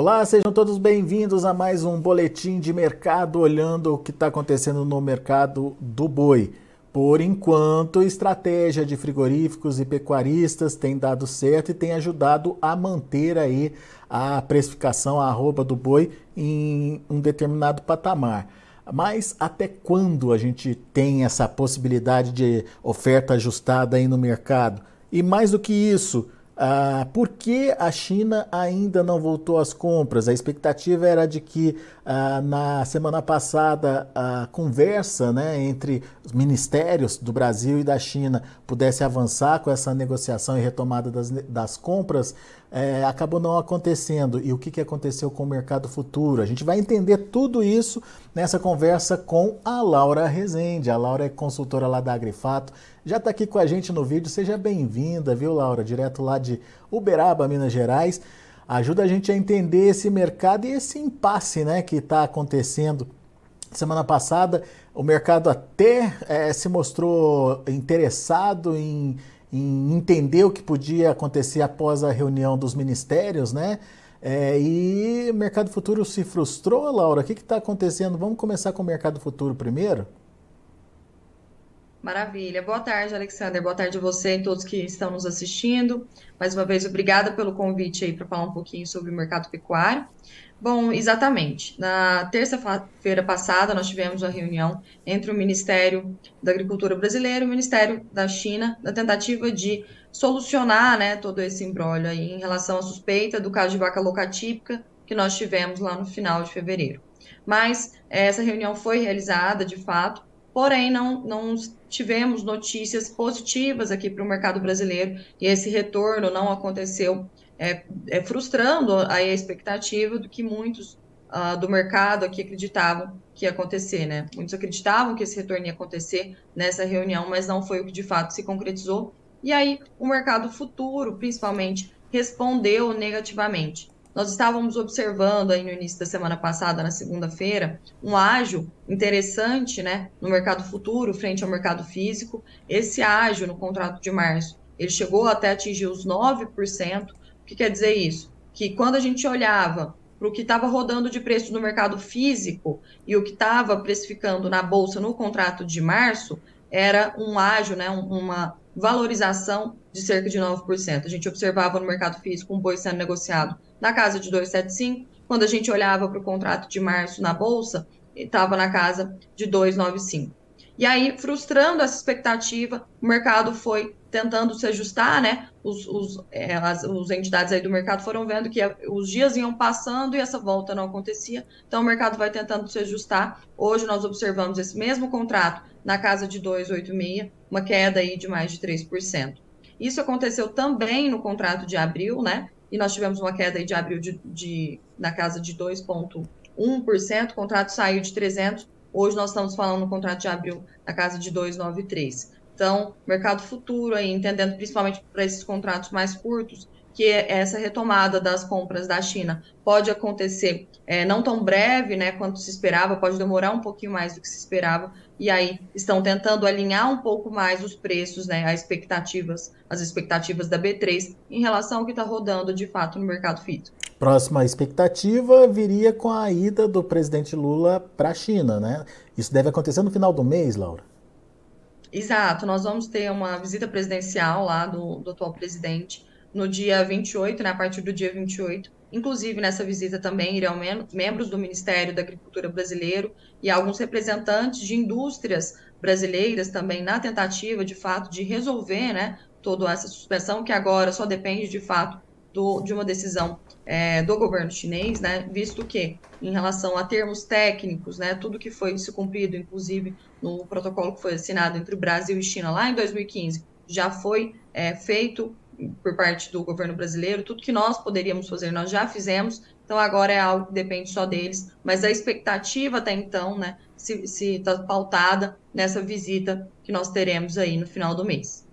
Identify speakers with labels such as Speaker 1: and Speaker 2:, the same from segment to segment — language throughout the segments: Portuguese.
Speaker 1: Olá, sejam todos bem-vindos a mais um boletim de mercado olhando o que está acontecendo no mercado do boi. Por enquanto, estratégia de frigoríficos e pecuaristas tem dado certo e tem ajudado a manter aí a precificação, a arroba do boi em um determinado patamar. Mas até quando a gente tem essa possibilidade de oferta ajustada aí no mercado? E mais do que isso, ah, por que a China ainda não voltou às compras? A expectativa era de que ah, na semana passada a conversa né, entre os ministérios do Brasil e da China pudesse avançar com essa negociação e retomada das, das compras, é, acabou não acontecendo. E o que, que aconteceu com o mercado futuro? A gente vai entender tudo isso nessa conversa com a Laura Rezende. A Laura é consultora lá da Agrifato, já está aqui com a gente no vídeo. Seja bem-vinda, viu, Laura? Direto lá de Uberaba, Minas Gerais. Ajuda a gente a entender esse mercado e esse impasse né, que está acontecendo. Semana passada, o mercado até é, se mostrou interessado em em entender o que podia acontecer após a reunião dos ministérios, né? É, e mercado futuro se frustrou, Laura? O que está acontecendo? Vamos começar com o mercado futuro primeiro?
Speaker 2: Maravilha. Boa tarde, Alexander. Boa tarde a você e todos que estão nos assistindo. Mais uma vez, obrigada pelo convite aí para falar um pouquinho sobre o mercado pecuário. Bom, exatamente. Na terça-feira passada, nós tivemos uma reunião entre o Ministério da Agricultura brasileiro e o Ministério da China, na tentativa de solucionar né, todo esse embrólio em relação à suspeita do caso de vaca locatípica que nós tivemos lá no final de fevereiro. Mas essa reunião foi realizada, de fato, porém não, não tivemos notícias positivas aqui para o mercado brasileiro e esse retorno não aconteceu é, é frustrando a expectativa do que muitos uh, do mercado aqui acreditavam que ia acontecer, né? Muitos acreditavam que esse retorno ia acontecer nessa reunião, mas não foi o que de fato se concretizou. E aí o mercado futuro, principalmente, respondeu negativamente. Nós estávamos observando aí no início da semana passada, na segunda-feira, um ágio interessante, né, no mercado futuro frente ao mercado físico. Esse ágio no contrato de março, ele chegou até atingir os 9%, que quer dizer isso? Que quando a gente olhava para o que estava rodando de preço no mercado físico e o que estava precificando na bolsa no contrato de março, era um ágio, né, uma valorização de cerca de 9%. A gente observava no mercado físico um boi sendo negociado na casa de 2,75. Quando a gente olhava para o contrato de março na bolsa, estava na casa de 2,95. E aí, frustrando essa expectativa, o mercado foi tentando se ajustar, né? Os, os, é, as os entidades aí do mercado foram vendo que os dias iam passando e essa volta não acontecia. Então, o mercado vai tentando se ajustar. Hoje, nós observamos esse mesmo contrato na casa de 2,86, uma queda aí de mais de 3%. Isso aconteceu também no contrato de abril, né? E nós tivemos uma queda aí de abril de, de na casa de 2,1%. O contrato saiu de 300. Hoje nós estamos falando no contrato de abril na casa de 2,93%. Então, mercado futuro aí, entendendo principalmente para esses contratos mais curtos, que essa retomada das compras da China pode acontecer é, não tão breve, né, quanto se esperava, pode demorar um pouquinho mais do que se esperava, e aí estão tentando alinhar um pouco mais os preços, né, as expectativas, as expectativas da B3 em relação ao que está rodando de fato no mercado físico.
Speaker 1: Próxima expectativa viria com a ida do presidente Lula para a China, né? Isso deve acontecer no final do mês, Laura.
Speaker 2: Exato, nós vamos ter uma visita presidencial lá do, do atual presidente no dia 28, né, a partir do dia 28. Inclusive, nessa visita também irão mem membros do Ministério da Agricultura brasileiro e alguns representantes de indústrias brasileiras também na tentativa, de fato, de resolver né, toda essa suspensão, que agora só depende, de fato, do, de uma decisão é, do governo chinês, né, visto que, em relação a termos técnicos, né, tudo que foi se cumprido, inclusive no protocolo que foi assinado entre o Brasil e China lá em 2015, já foi é, feito por parte do governo brasileiro, tudo que nós poderíamos fazer, nós já fizemos, então agora é algo que depende só deles, mas a expectativa até então, né, se está pautada nessa visita que nós teremos aí no final do mês.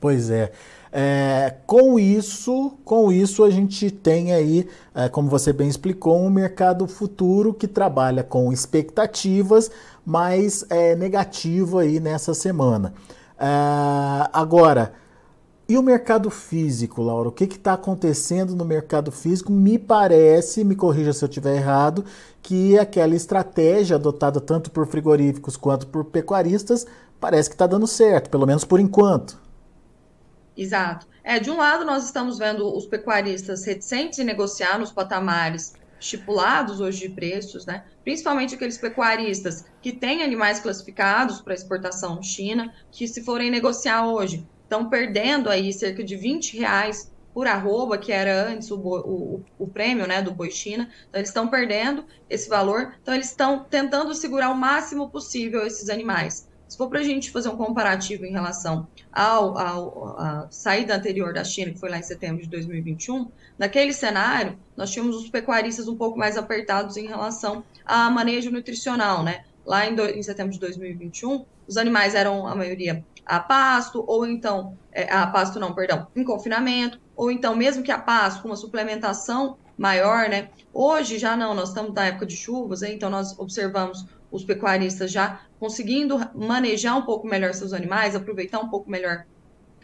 Speaker 1: Pois é. É, com isso, com isso a gente tem aí, é, como você bem explicou, um mercado futuro que trabalha com expectativas, mas é negativo aí nessa semana. É, agora, E o mercado físico, Laura? O que está acontecendo no mercado físico? Me parece, me corrija se eu estiver errado, que aquela estratégia adotada tanto por frigoríficos quanto por pecuaristas parece que está dando certo, pelo menos por enquanto.
Speaker 2: Exato. É, de um lado, nós estamos vendo os pecuaristas reticentes em negociar nos patamares estipulados hoje de preços, né? Principalmente aqueles pecuaristas que têm animais classificados para exportação China, que se forem negociar hoje, estão perdendo aí cerca de 20 reais por arroba, que era antes o, o, o prêmio né, do boi China. Então, eles estão perdendo esse valor. Então, eles estão tentando segurar o máximo possível esses animais. Se for para a gente fazer um comparativo em relação ao, ao, à saída anterior da China, que foi lá em setembro de 2021, naquele cenário, nós tínhamos os pecuaristas um pouco mais apertados em relação a manejo nutricional, né? Lá em, do, em setembro de 2021, os animais eram, a maioria, a pasto, ou então, é, a pasto não, perdão, em confinamento, ou então, mesmo que a pasto, com uma suplementação maior, né? Hoje já não, nós estamos na época de chuvas, né? então nós observamos os pecuaristas já conseguindo manejar um pouco melhor seus animais, aproveitar um pouco melhor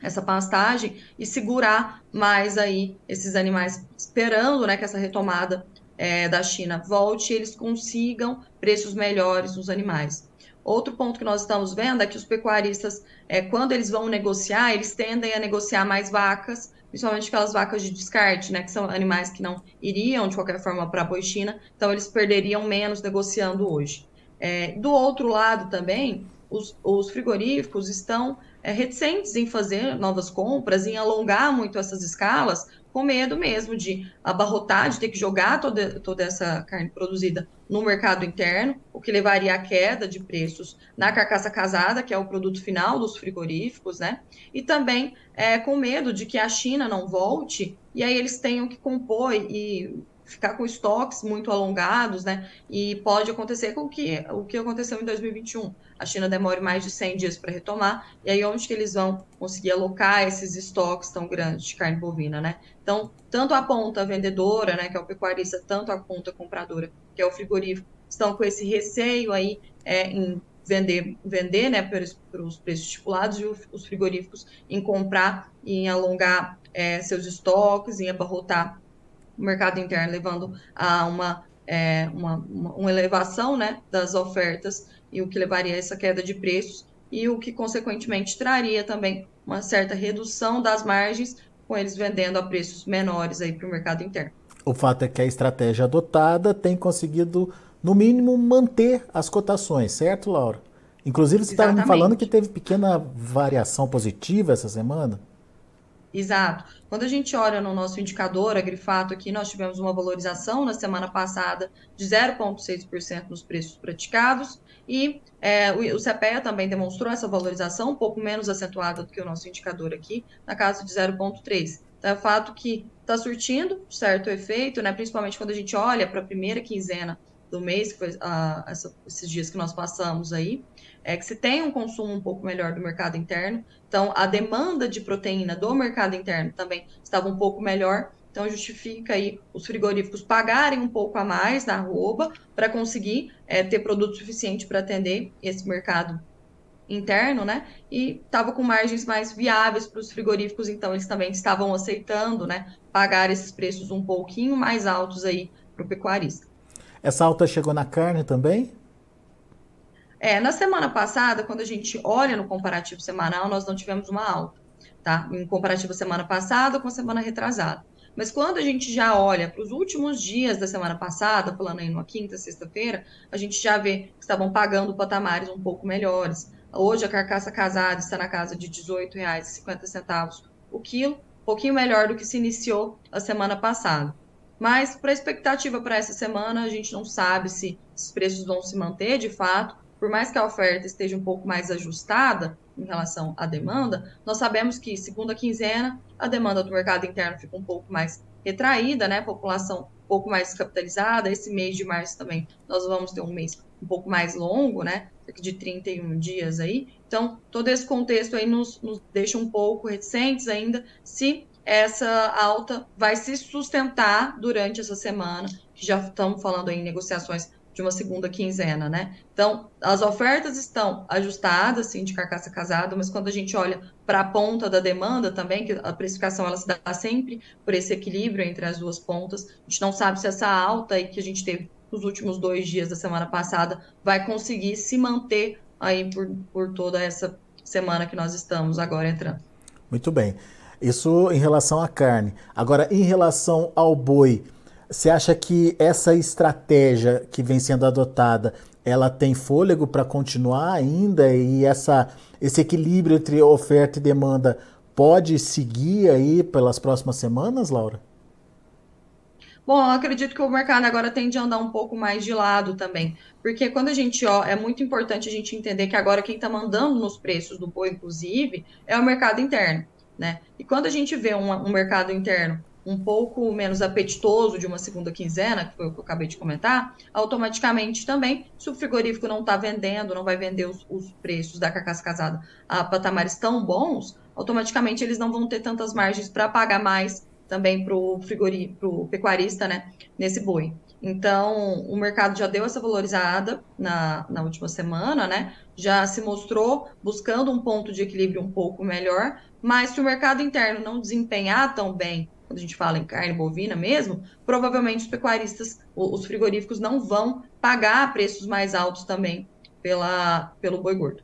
Speaker 2: essa pastagem e segurar mais aí esses animais, esperando né, que essa retomada é, da China volte e eles consigam preços melhores nos animais. Outro ponto que nós estamos vendo é que os pecuaristas, é, quando eles vão negociar, eles tendem a negociar mais vacas, principalmente aquelas vacas de descarte, né, que são animais que não iriam de qualquer forma para a boichina, então eles perderiam menos negociando hoje. É, do outro lado também, os, os frigoríficos estão é, reticentes em fazer novas compras, em alongar muito essas escalas, com medo mesmo de abarrotar, de ter que jogar toda, toda essa carne produzida no mercado interno, o que levaria à queda de preços na carcaça casada, que é o produto final dos frigoríficos, né? E também é, com medo de que a China não volte e aí eles tenham que compor e ficar com estoques muito alongados, né? E pode acontecer com que, o que aconteceu em 2021. A China demore mais de 100 dias para retomar, e aí onde que eles vão conseguir alocar esses estoques tão grandes de carne bovina, né? Então, tanto a ponta vendedora, né, que é o pecuarista, tanto a ponta compradora, que é o frigorífico, estão com esse receio aí é, em vender, vender né, para os preços estipulados e os frigoríficos em comprar e em alongar é, seus estoques, em abarrotar o mercado interno, levando a uma, é, uma, uma, elevação né, das ofertas e o que levaria a essa queda de preços e o que, consequentemente, traria também uma certa redução das margens, com eles vendendo a preços menores para o mercado interno.
Speaker 1: O fato é que a estratégia adotada tem conseguido, no mínimo, manter as cotações, certo, Laura? Inclusive, você estava me falando que teve pequena variação positiva essa semana.
Speaker 2: Exato. Quando a gente olha no nosso indicador, a Grifato aqui, nós tivemos uma valorização na semana passada de 0,6% nos preços praticados e é, o, o CPEA também demonstrou essa valorização um pouco menos acentuada do que o nosso indicador aqui, na casa de 0,3%. Então, é fato que está surtindo certo efeito, né, principalmente quando a gente olha para a primeira quinzena do mês, que foi uh, essa, esses dias que nós passamos aí, é que se tem um consumo um pouco melhor do mercado interno, então a demanda de proteína do mercado interno também estava um pouco melhor, então justifica aí os frigoríficos pagarem um pouco a mais na arroba para conseguir é, ter produto suficiente para atender esse mercado interno, né? E estava com margens mais viáveis para os frigoríficos, então eles também estavam aceitando, né? Pagar esses preços um pouquinho mais altos aí para o pecuarista.
Speaker 1: Essa alta chegou na carne também?
Speaker 2: É, na semana passada, quando a gente olha no comparativo semanal, nós não tivemos uma alta, tá? Em comparativo semana passada com a semana retrasada. Mas quando a gente já olha para os últimos dias da semana passada, falando aí numa quinta, sexta-feira, a gente já vê que estavam pagando patamares um pouco melhores. Hoje a carcaça casada está na casa de R$ 18,50 o quilo, um pouquinho melhor do que se iniciou a semana passada. Mas para a expectativa para essa semana, a gente não sabe se os preços vão se manter de fato. Por mais que a oferta esteja um pouco mais ajustada em relação à demanda, nós sabemos que, segundo a quinzena, a demanda do mercado interno fica um pouco mais retraída, né? População um pouco mais capitalizada. Esse mês de março também nós vamos ter um mês um pouco mais longo, né? Cerca de 31 dias aí. Então, todo esse contexto aí nos, nos deixa um pouco reticentes ainda se essa alta vai se sustentar durante essa semana, que já estamos falando em negociações de uma segunda quinzena, né? Então, as ofertas estão ajustadas, sim, de carcaça casada, mas quando a gente olha para a ponta da demanda também, que a precificação ela se dá sempre por esse equilíbrio entre as duas pontas, a gente não sabe se essa alta aí que a gente teve nos últimos dois dias da semana passada vai conseguir se manter aí por, por toda essa semana que nós estamos agora entrando.
Speaker 1: Muito bem. Isso em relação à carne. Agora, em relação ao boi, você acha que essa estratégia que vem sendo adotada, ela tem fôlego para continuar ainda e essa, esse equilíbrio entre oferta e demanda pode seguir aí pelas próximas semanas, Laura?
Speaker 2: Bom, eu acredito que o mercado agora tende a andar um pouco mais de lado também, porque quando a gente, ó, é muito importante a gente entender que agora quem está mandando nos preços do boi, inclusive, é o mercado interno, né? E quando a gente vê um, um mercado interno um pouco menos apetitoso de uma segunda quinzena, que foi o que eu acabei de comentar, automaticamente também, se o frigorífico não está vendendo, não vai vender os, os, preços da carcaça casada a patamares tão bons, automaticamente eles não vão ter tantas margens para pagar mais também para o pecuarista, né, nesse boi. Então, o mercado já deu essa valorizada na, na última semana, né? Já se mostrou buscando um ponto de equilíbrio um pouco melhor, mas se o mercado interno não desempenhar tão bem quando a gente fala em carne bovina mesmo, provavelmente os pecuaristas, os frigoríficos não vão pagar preços mais altos também pela, pelo boi gordo.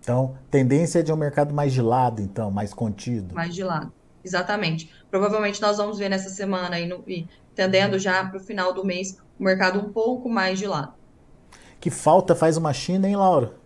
Speaker 1: Então, tendência de um mercado mais de lado, então, mais contido.
Speaker 2: Mais de lado, exatamente. Provavelmente nós vamos ver nessa semana e, no, e tendendo já para o final do mês o mercado um pouco mais de lado.
Speaker 1: Que falta faz uma China, hein, Laura?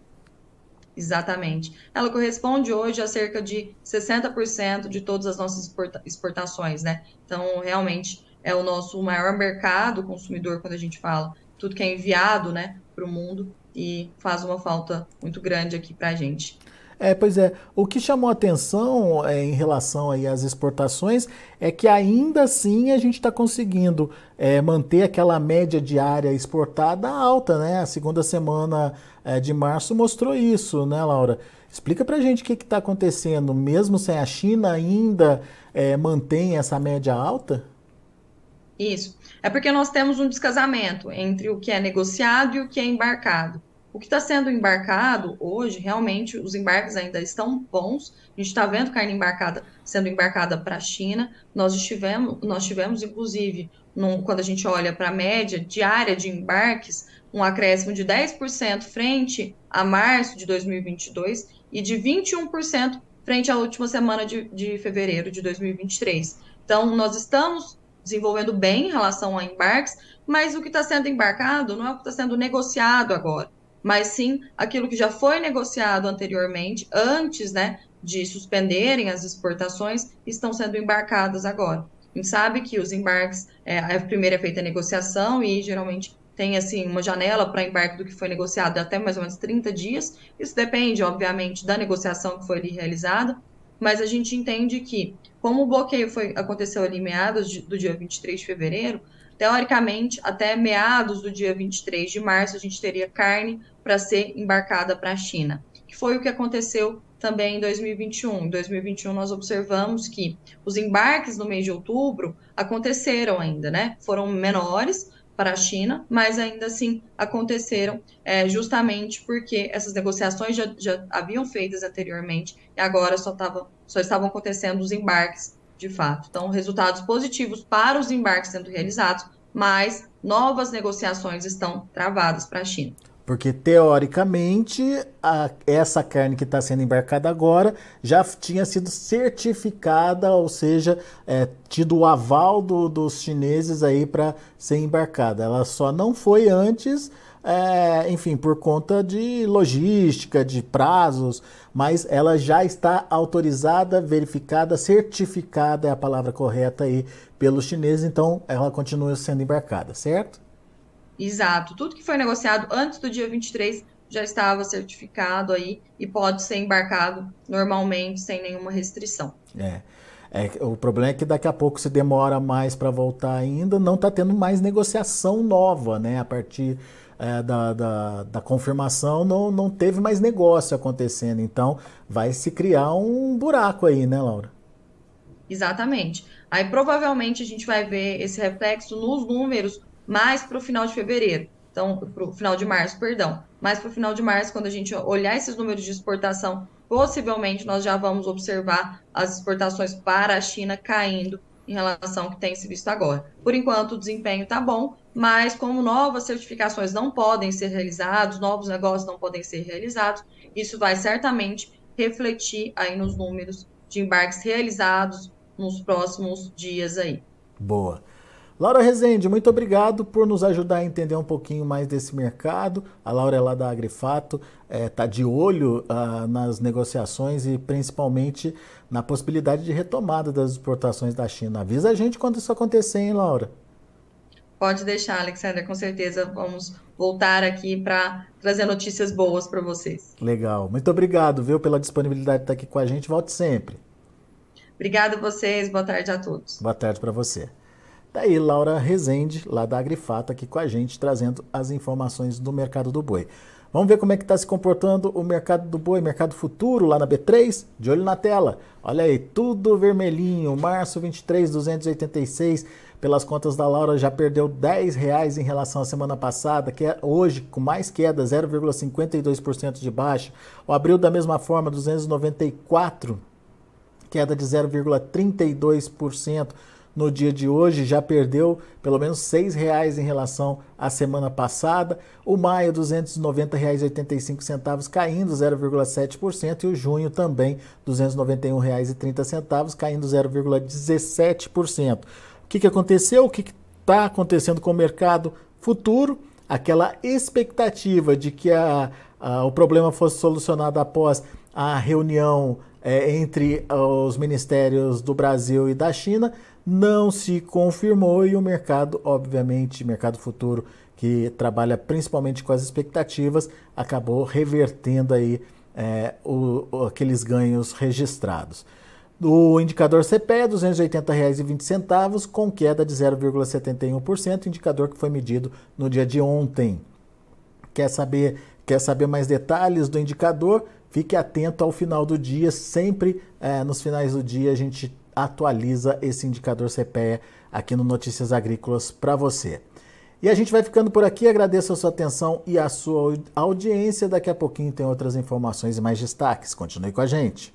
Speaker 2: Exatamente. Ela corresponde hoje a cerca de 60% de todas as nossas exportações, né? Então, realmente, é o nosso maior mercado consumidor quando a gente fala tudo que é enviado, né, para o mundo e faz uma falta muito grande aqui para a gente.
Speaker 1: É, pois é. O que chamou a atenção é, em relação aí às exportações é que ainda assim a gente está conseguindo é, manter aquela média diária exportada alta, né? A segunda semana é, de março mostrou isso, né, Laura? Explica pra gente o que está acontecendo. Mesmo sem a China, ainda é, mantém essa média alta?
Speaker 2: Isso. É porque nós temos um descasamento entre o que é negociado e o que é embarcado. O que está sendo embarcado hoje, realmente, os embarques ainda estão bons. A gente está vendo carne embarcada sendo embarcada para a China. Nós tivemos, nós tivemos inclusive, num, quando a gente olha para a média diária de embarques, um acréscimo de 10% frente a março de 2022 e de 21% frente à última semana de, de fevereiro de 2023. Então, nós estamos desenvolvendo bem em relação a embarques, mas o que está sendo embarcado não é o que está sendo negociado agora mas sim aquilo que já foi negociado anteriormente, antes né, de suspenderem as exportações, estão sendo embarcadas agora. A gente sabe que os embarques, é, a primeira é feita a negociação e geralmente tem assim uma janela para embarque do que foi negociado até mais ou menos 30 dias. Isso depende, obviamente, da negociação que foi ali realizada, mas a gente entende que, como o bloqueio foi, aconteceu ali meados de, do dia 23 de fevereiro, teoricamente, até meados do dia 23 de março, a gente teria carne para ser embarcada para a China, que foi o que aconteceu também em 2021. Em 2021, nós observamos que os embarques no mês de outubro aconteceram ainda, né? Foram menores para a China, mas ainda assim aconteceram é, justamente porque essas negociações já, já haviam feitas anteriormente e agora só, tava, só estavam acontecendo os embarques de fato. Então, resultados positivos para os embarques sendo realizados, mas novas negociações estão travadas para a China.
Speaker 1: Porque, teoricamente, a, essa carne que está sendo embarcada agora já tinha sido certificada, ou seja, é, tido o aval do, dos chineses aí para ser embarcada. Ela só não foi antes, é, enfim, por conta de logística, de prazos, mas ela já está autorizada, verificada, certificada é a palavra correta aí pelos chineses, então ela continua sendo embarcada, certo?
Speaker 2: Exato. Tudo que foi negociado antes do dia 23 já estava certificado aí e pode ser embarcado normalmente sem nenhuma restrição.
Speaker 1: É. É, o problema é que daqui a pouco se demora mais para voltar ainda, não está tendo mais negociação nova, né? A partir é, da, da, da, confirmação não, não teve mais negócio acontecendo. Então vai se criar um buraco aí, né, Laura?
Speaker 2: Exatamente. Aí provavelmente a gente vai ver esse reflexo nos números mais para o final de fevereiro. Então, para o final de março, perdão. Mas para o final de março, quando a gente olhar esses números de exportação, possivelmente nós já vamos observar as exportações para a China caindo em relação ao que tem se visto agora. Por enquanto, o desempenho está bom, mas como novas certificações não podem ser realizadas, novos negócios não podem ser realizados, isso vai certamente refletir aí nos números de embarques realizados nos próximos dias aí.
Speaker 1: Boa. Laura Rezende, muito obrigado por nos ajudar a entender um pouquinho mais desse mercado. A Laura é lá da Agrifato, está é, tá de olho uh, nas negociações e principalmente na possibilidade de retomada das exportações da China. Avisa a gente quando isso acontecer, hein, Laura?
Speaker 2: Pode deixar, Alexandre, com certeza vamos voltar aqui para trazer notícias boas para vocês.
Speaker 1: Legal. Muito obrigado, viu, pela disponibilidade de estar aqui com a gente. Volte sempre.
Speaker 2: Obrigada a vocês. Boa tarde a todos.
Speaker 1: Boa tarde para você. Daí Laura Rezende, lá da Agrifato, aqui com a gente, trazendo as informações do mercado do boi. Vamos ver como é que está se comportando o mercado do boi, mercado futuro lá na B3? De olho na tela. Olha aí, tudo vermelhinho. Março 23, 286. Pelas contas da Laura, já perdeu 10 reais em relação à semana passada, que é hoje com mais queda, 0,52% de baixa. O abril da mesma forma, 294, queda de 0,32% no dia de hoje já perdeu pelo menos R$ reais em relação à semana passada. O maio, R$ 290,85 caindo 0,7% e o junho também R$ 291,30 caindo 0,17%. Que, que aconteceu? O que está acontecendo com o mercado futuro? Aquela expectativa de que a, a, o problema fosse solucionado após a reunião é, entre os ministérios do Brasil e da China não se confirmou e o mercado, obviamente, mercado futuro que trabalha principalmente com as expectativas, acabou revertendo aí é, o, aqueles ganhos registrados. O indicador CPE é R$ 280,20, com queda de 0,71%, indicador que foi medido no dia de ontem. Quer saber, quer saber mais detalhes do indicador? Fique atento ao final do dia, sempre é, nos finais do dia a gente atualiza esse indicador CPE aqui no Notícias Agrícolas para você. E a gente vai ficando por aqui, agradeço a sua atenção e a sua audiência. Daqui a pouquinho tem outras informações e mais destaques. Continue com a gente.